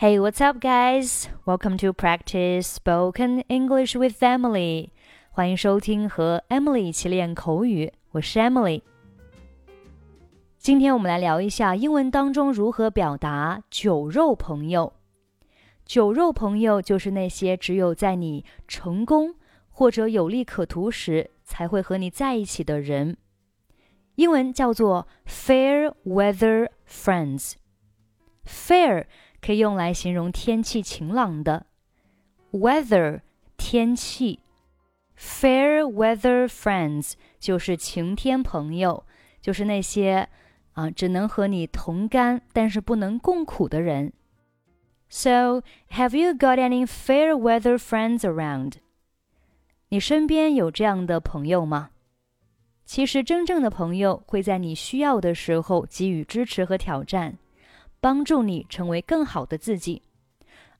Hey, what's up, guys? Welcome to practice spoken English with Emily. 欢迎收听和 Emily 一起练口语，我是 Emily。今天我们来聊一下英文当中如何表达“酒肉朋友”。酒肉朋友就是那些只有在你成功或者有利可图时才会和你在一起的人。英文叫做 fair weather friends。fair 可以用来形容天气晴朗的，weather 天气，fair weather friends 就是晴天朋友，就是那些啊只能和你同甘，但是不能共苦的人。So have you got any fair weather friends around？你身边有这样的朋友吗？其实真正的朋友会在你需要的时候给予支持和挑战。帮助你成为更好的自己，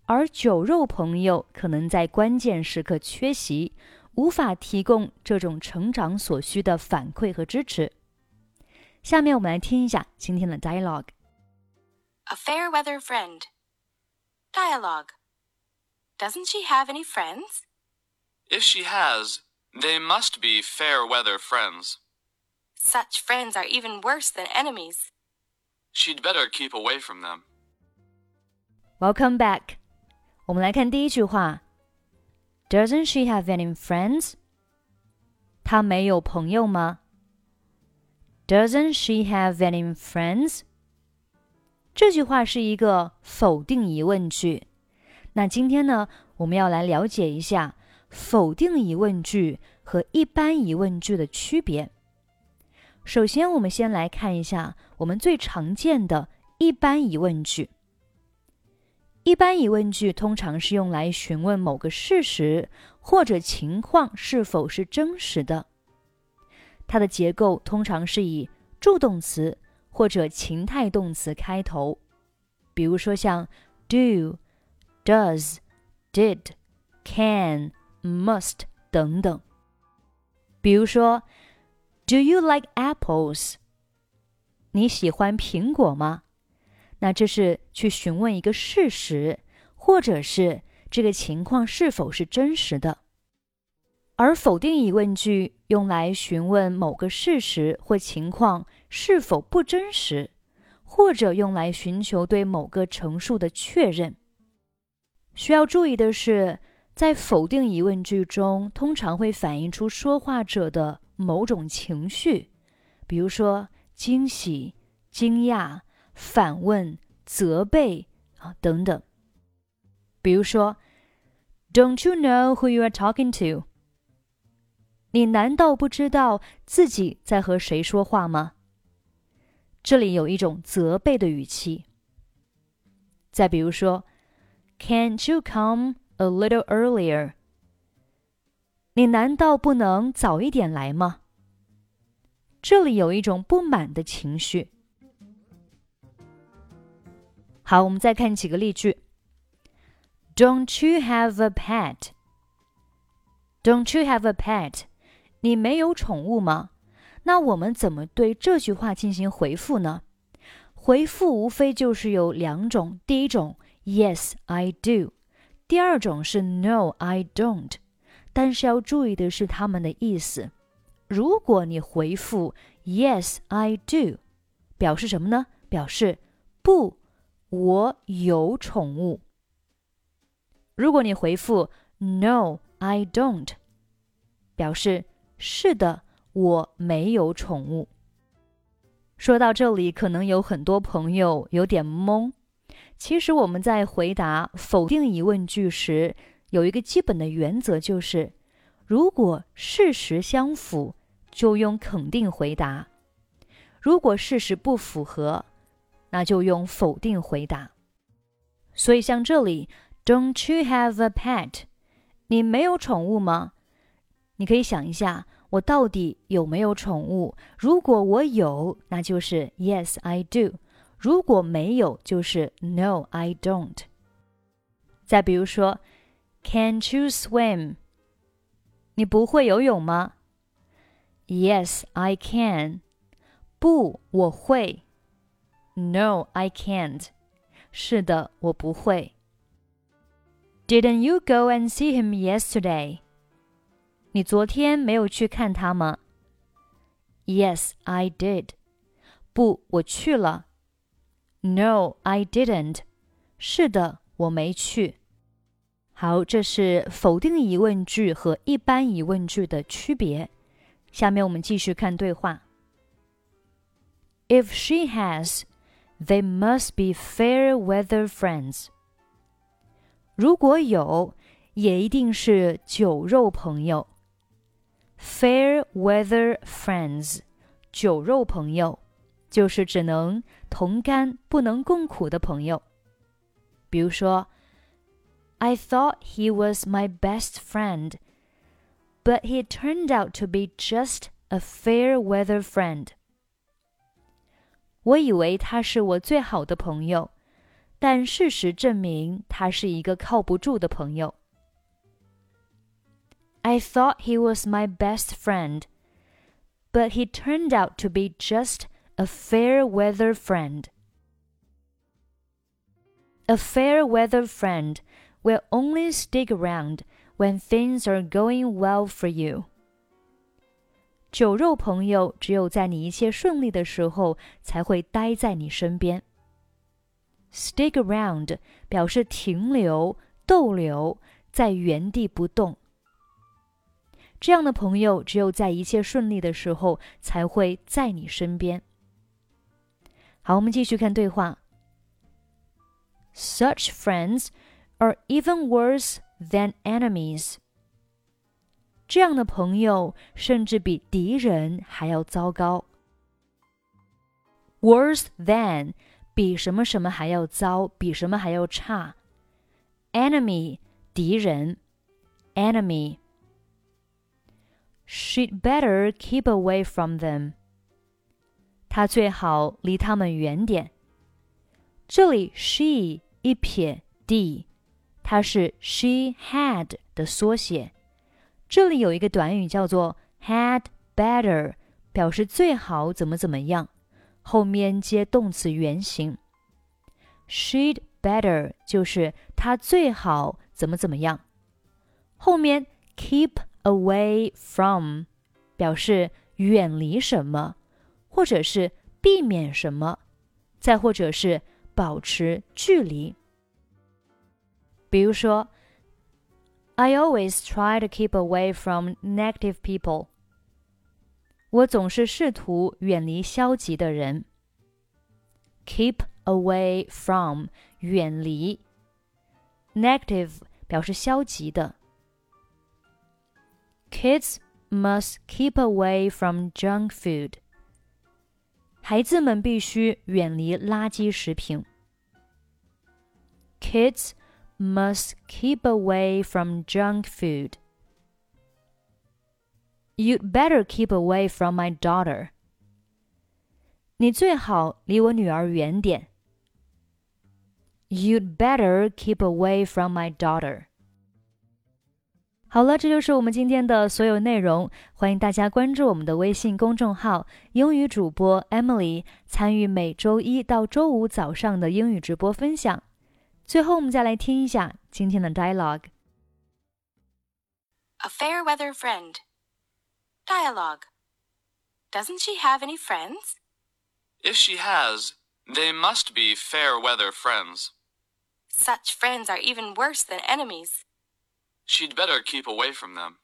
而酒肉朋友可能在关键时刻缺席，无法提供这种成长所需的反馈和支持。下面我们来听一下今天的 dialogue。A fair weather friend. Dialogue. Doesn't she have any friends? If she has, they must be fair weather friends. Such friends are even worse than enemies. She'd better keep away from them. Welcome back. 我们来看第一句话。Doesn't she have any friends? 她没有朋友吗？Doesn't she have any friends? 这句话是一个否定疑问句。那今天呢，我们要来了解一下否定疑问句和一般疑问句的区别。 首先，我们先来看一下我们最常见的一般疑问句。一般疑问句通常是用来询问某个事实或者情况是否是真实的。它的结构通常是以助动词或者情态动词开头，比如说像 do、does、did、can、must 等等。比如说。Do you like apples？你喜欢苹果吗？那这是去询问一个事实，或者是这个情况是否是真实的。而否定疑问句用来询问某个事实或情况是否不真实，或者用来寻求对某个陈述的确认。需要注意的是，在否定疑问句中，通常会反映出说话者的。某种情绪，比如说惊喜、惊讶、反问、责备啊等等。比如说，Don't you know who you are talking to？你难道不知道自己在和谁说话吗？这里有一种责备的语气。再比如说，Can't you come a little earlier？你难道不能早一点来吗？这里有一种不满的情绪。好，我们再看几个例句。Don't you have a pet? Don't you have a pet? 你没有宠物吗？那我们怎么对这句话进行回复呢？回复无非就是有两种，第一种 Yes, I do，第二种是 No, I don't。但是要注意的是他们的意思。如果你回复 Yes, I do，表示什么呢？表示不，我有宠物。如果你回复 No, I don't，表示是的，我没有宠物。说到这里，可能有很多朋友有点懵。其实我们在回答否定疑问句时，有一个基本的原则，就是如果事实相符，就用肯定回答；如果事实不符合，那就用否定回答。所以像这里，Don't you have a pet？你没有宠物吗？你可以想一下，我到底有没有宠物？如果我有，那就是 Yes I do；如果没有，就是 No I don't。再比如说。Can't you swim？你不会游泳吗？Yes, I can。不，我会。No, I can't。 是的，我不会。Didn't you go and see him yesterday? 你昨天没有去看他吗？Yes, I did. 不，我去了。No, I didn't. 是的，我没去。 好，这是否定疑问句和一般疑问句的区别。下面我们继续看对话。If she has, they must be fair weather friends. 如果有，也一定是酒肉朋友。Fair weather friends，酒肉朋友，就是只能同甘不能共苦的朋友。比如说 ，I thought he was my best friend, but he turned out to be just a fair weather friend. 我以为他是我最好的朋友。但事实证明，他是一个靠不住的朋友。I thought he was my best friend, but he turned out to be just a fair weather friend. A fair weather friend will only stick around when things are going well for you. 酒肉朋友只有在你一切顺利的时候才会待在你身边。Stick around 表示停留、逗留，在原地不动。这样的朋友只有在一切顺利的时候才会在你身边。好，我们继续看对话。Such friends are even worse than enemies。这样的朋友甚至比敌人还要糟糕。Worse than 比什么什么还要糟，比什么还要差。Enemy，敌人。Enemy。She'd better keep away from them。她最好离他们远点。这里 she 一撇 d， 它是 she had 的缩写。这里有一个短语叫做 had better，表示最好怎么怎么样。后面接动词原形，she'd better 就是她最好怎么怎么样。后面 keep away from 表示远离什么，或者是避免什么，再或者是保持距离。比如说，I always try to keep away from negative people。我总是试图远离消极的人。Keep away from 远离，negative 表示消极的。Kids must keep away from junk food。孩子们必须远离垃圾食品。Kids must keep away from junk food. You'd better keep away from my daughter. 你最好离我女儿远点。You'd better keep away from my daughter. 好了，这就是我们今天的所有内容。欢迎大家关注我们的微信公众号“英语主播 Emily”，参与每周一到周五早上的英语直播分享。 最后，我们再来听一下今天的 dialogue。A fair weather friend. Dialogue. Doesn't she have any friends? If she has, they must be fair weather friends. Such friends are even worse than enemies. She'd better keep away from them.